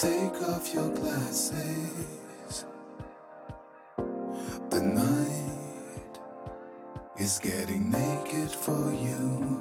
Take off your glasses. The night is getting naked for you.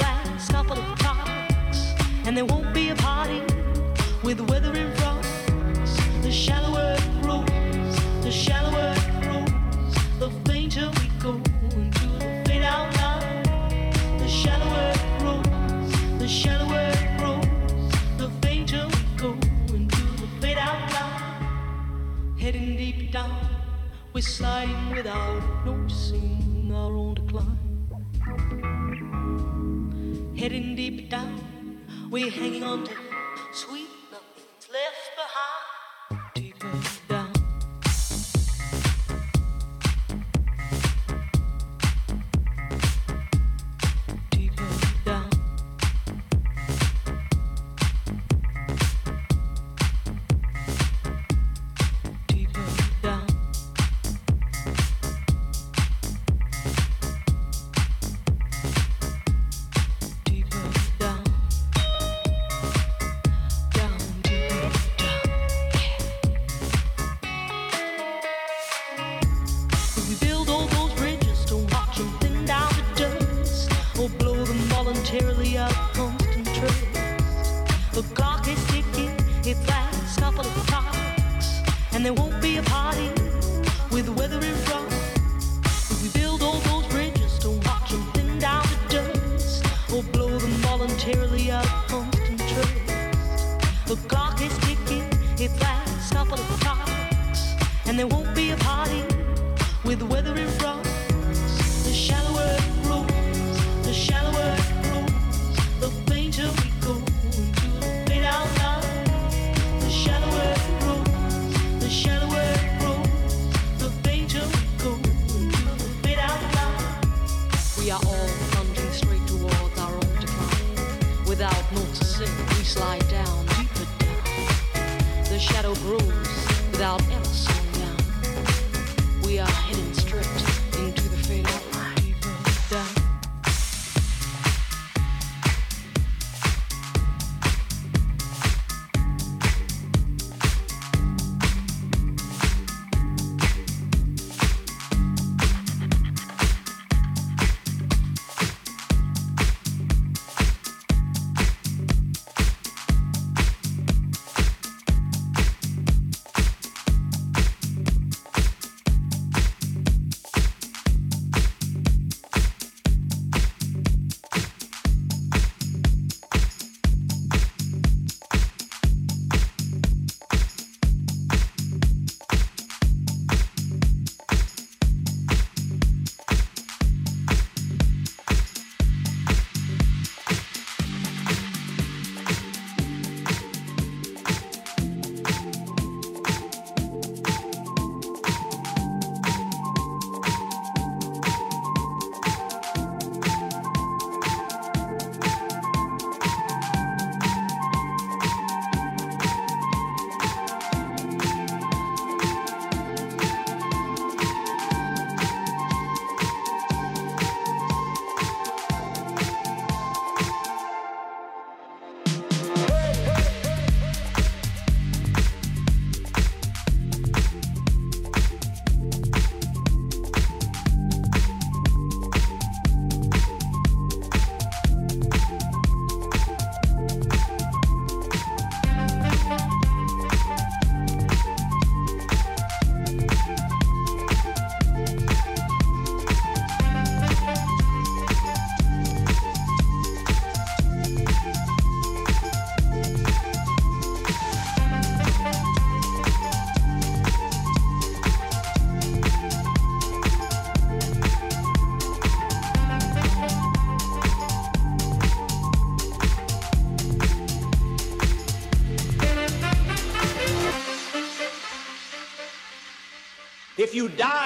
Last couple of talks, and there won't be a party with withering frogs. The shallower it grows, the shallower it grows, the fainter we go into the fade out line. The shallower it grows, the shallower it grows, the fainter we go into the fade out line. Heading deep down, we're sliding without noticing our own decline. We're hanging on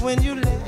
when you left.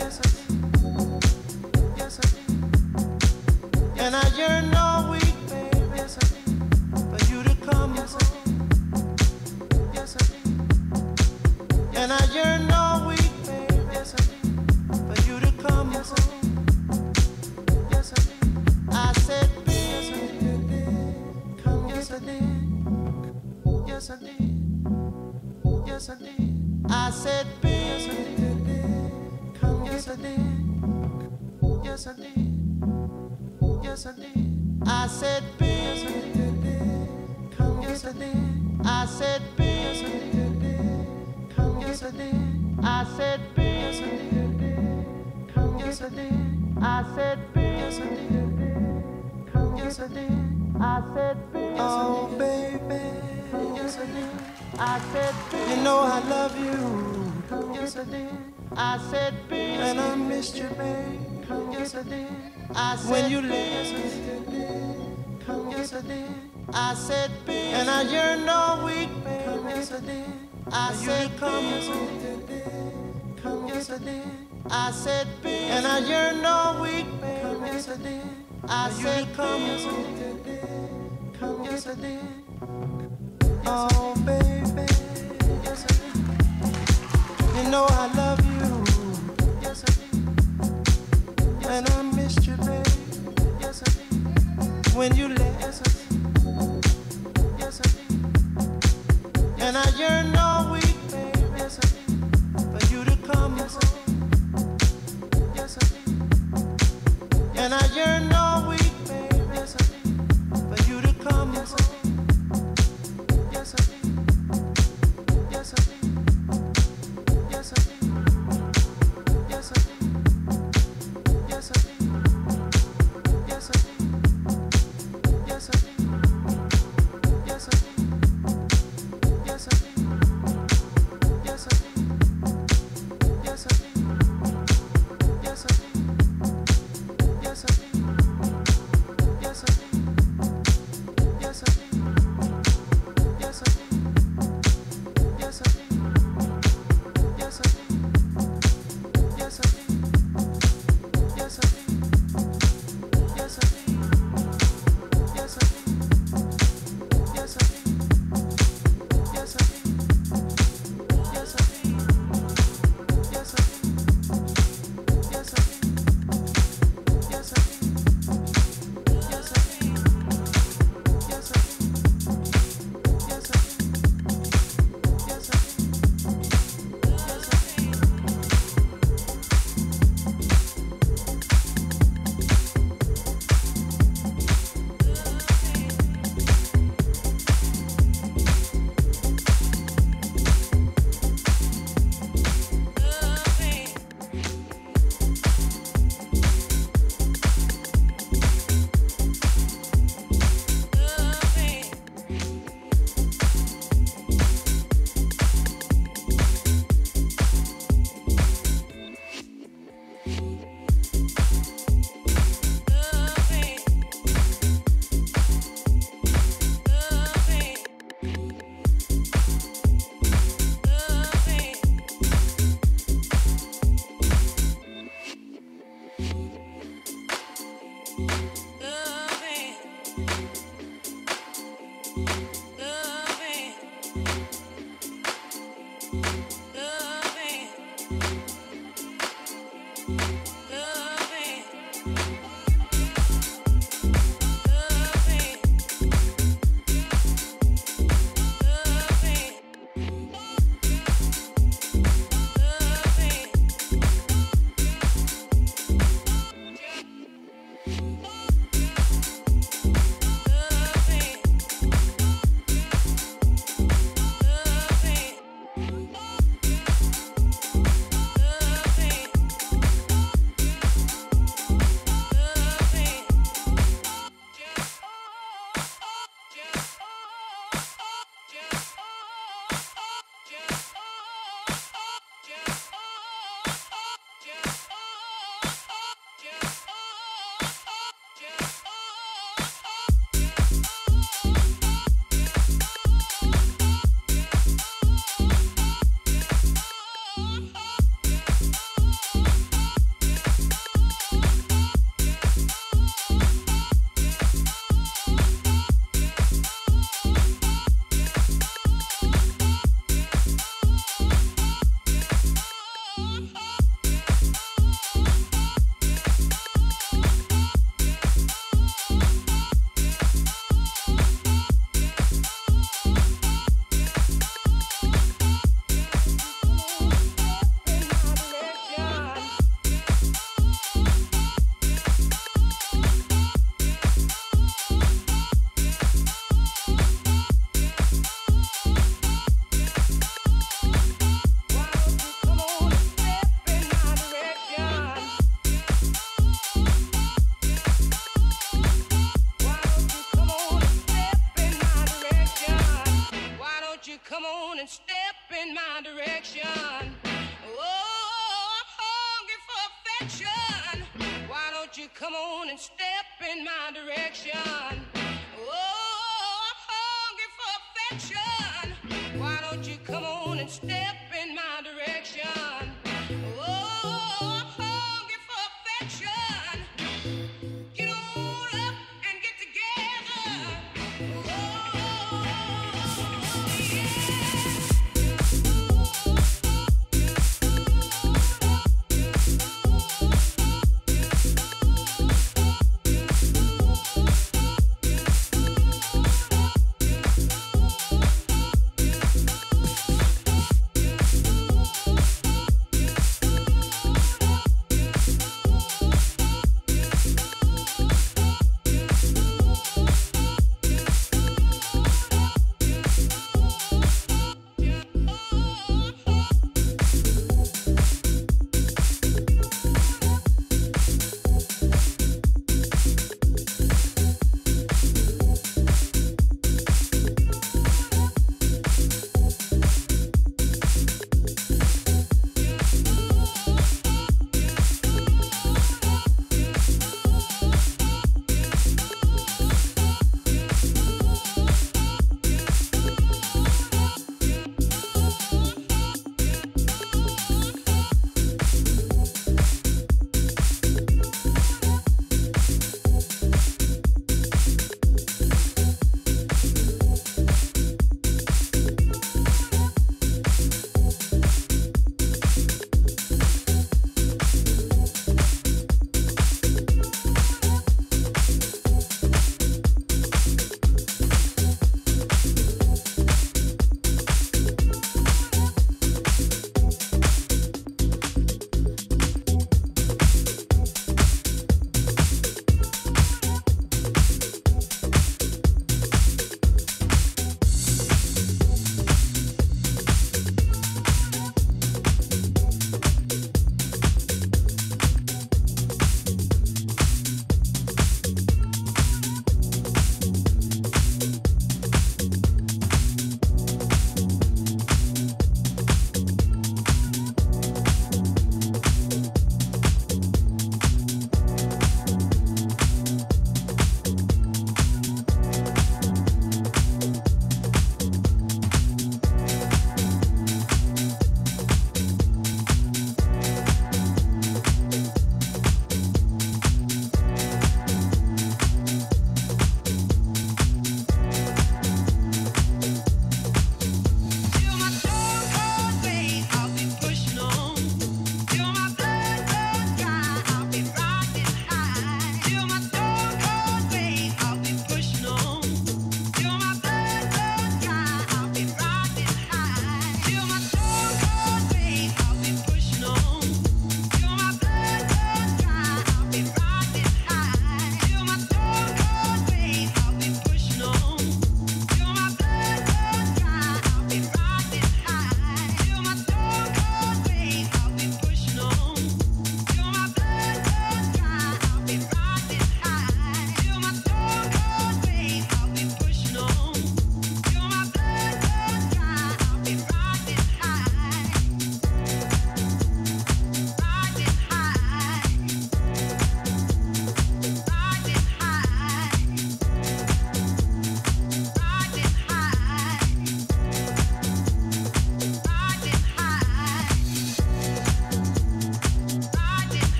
you.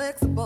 Right.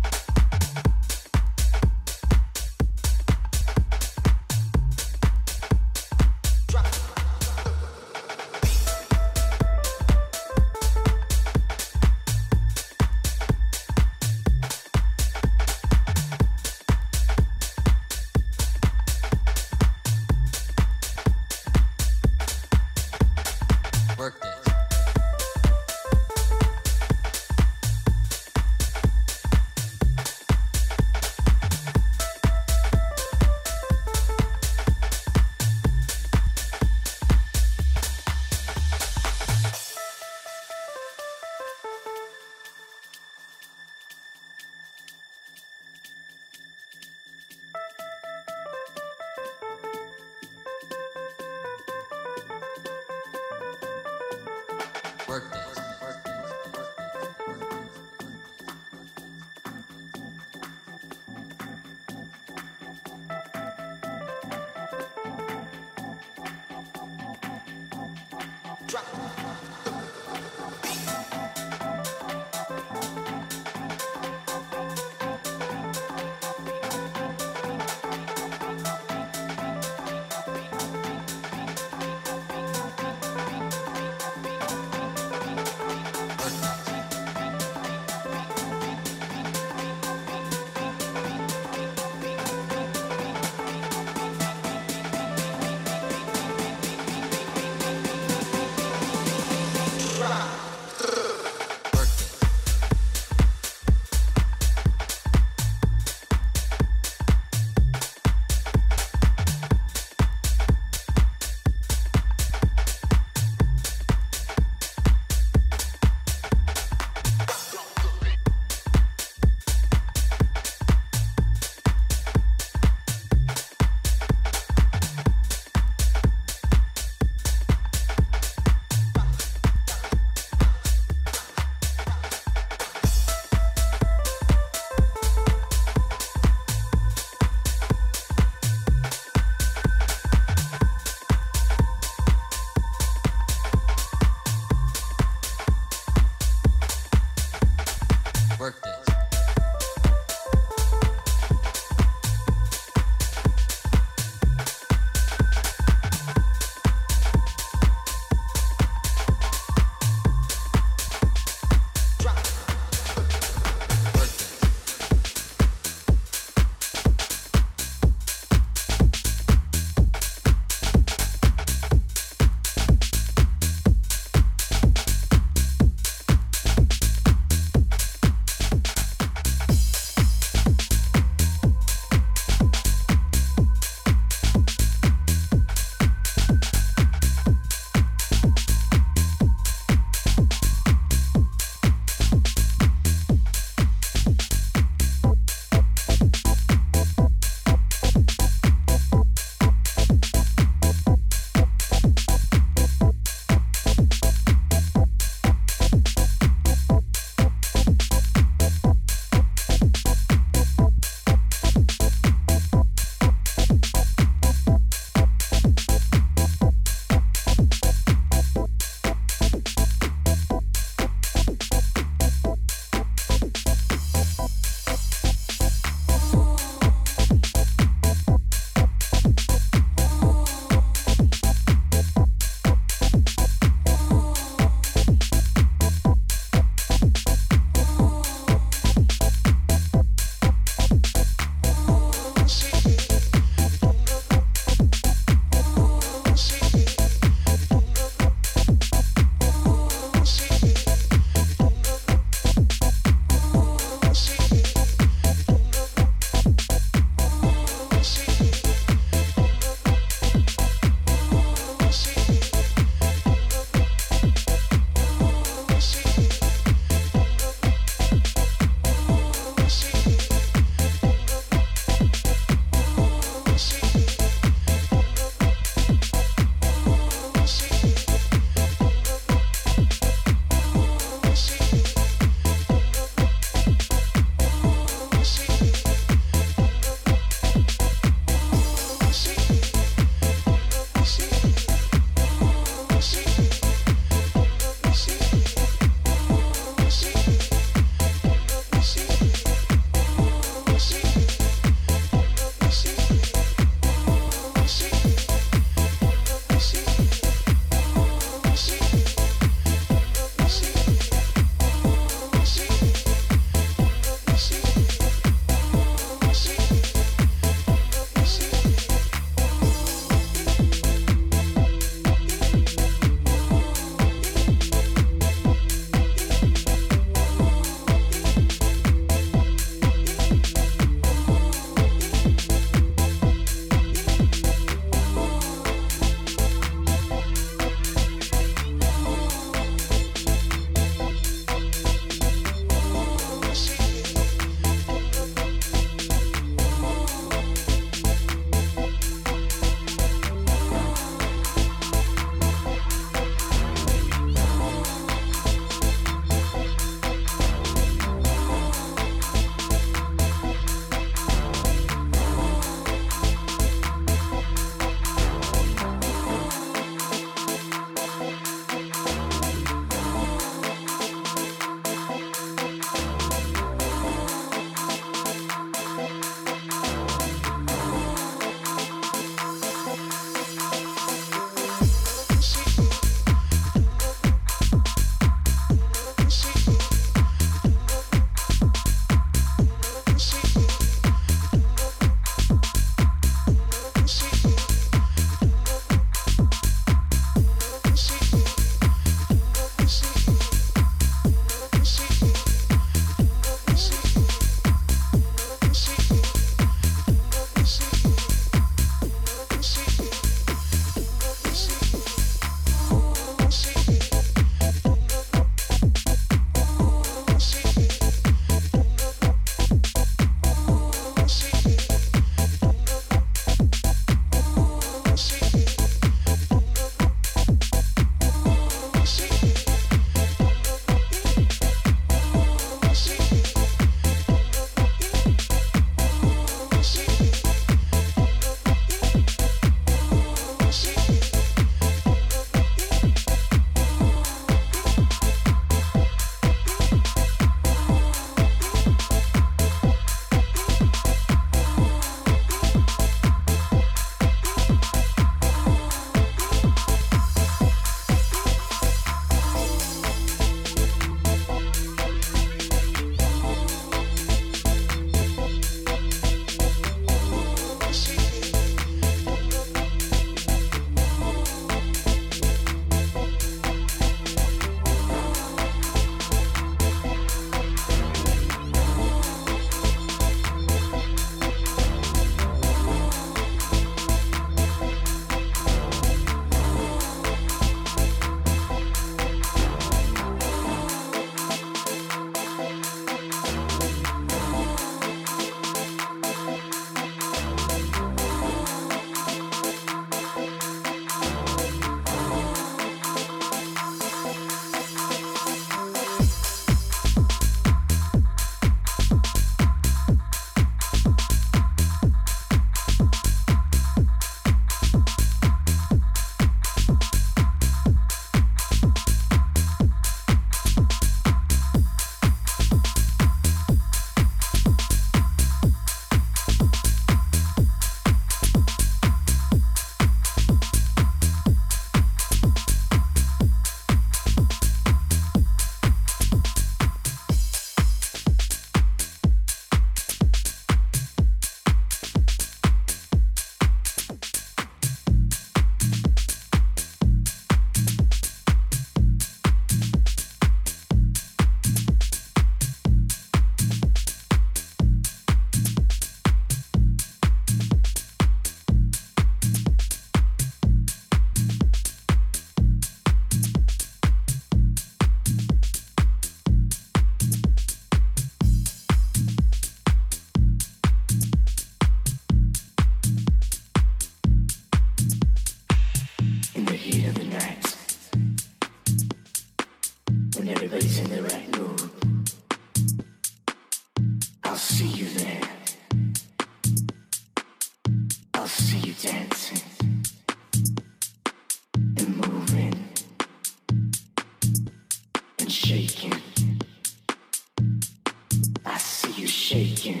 shaking.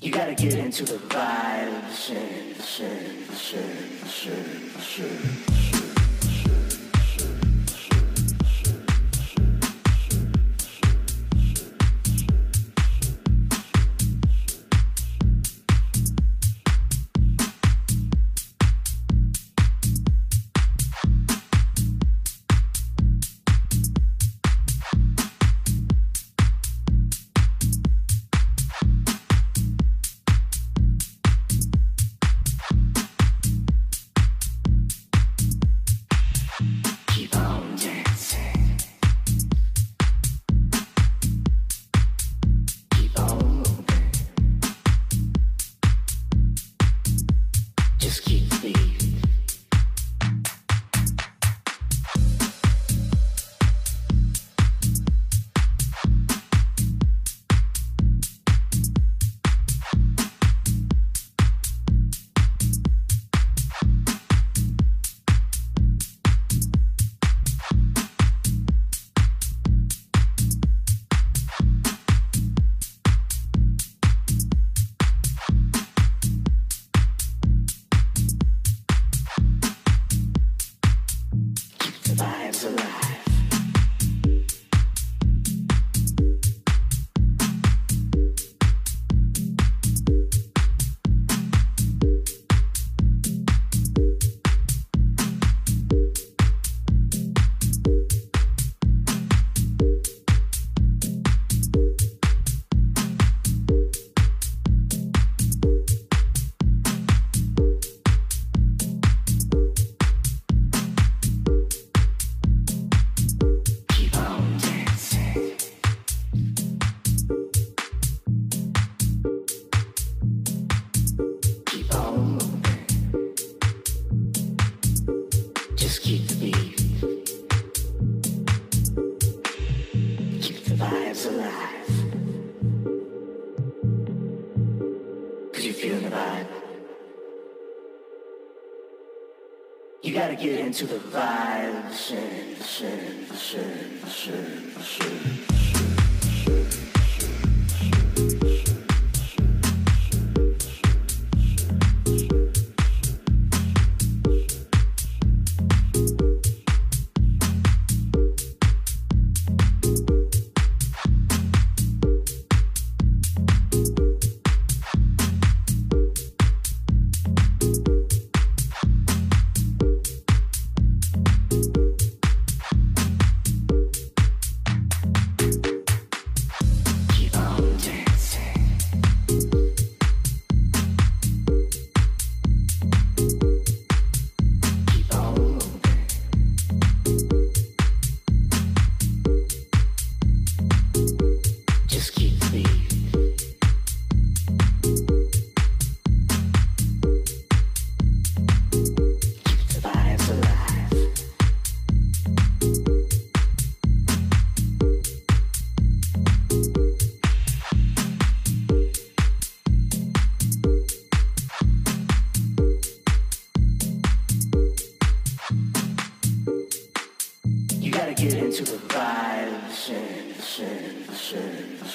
You gotta get into the vibes. into the vibe. Shake, shin, shake, shin, shake.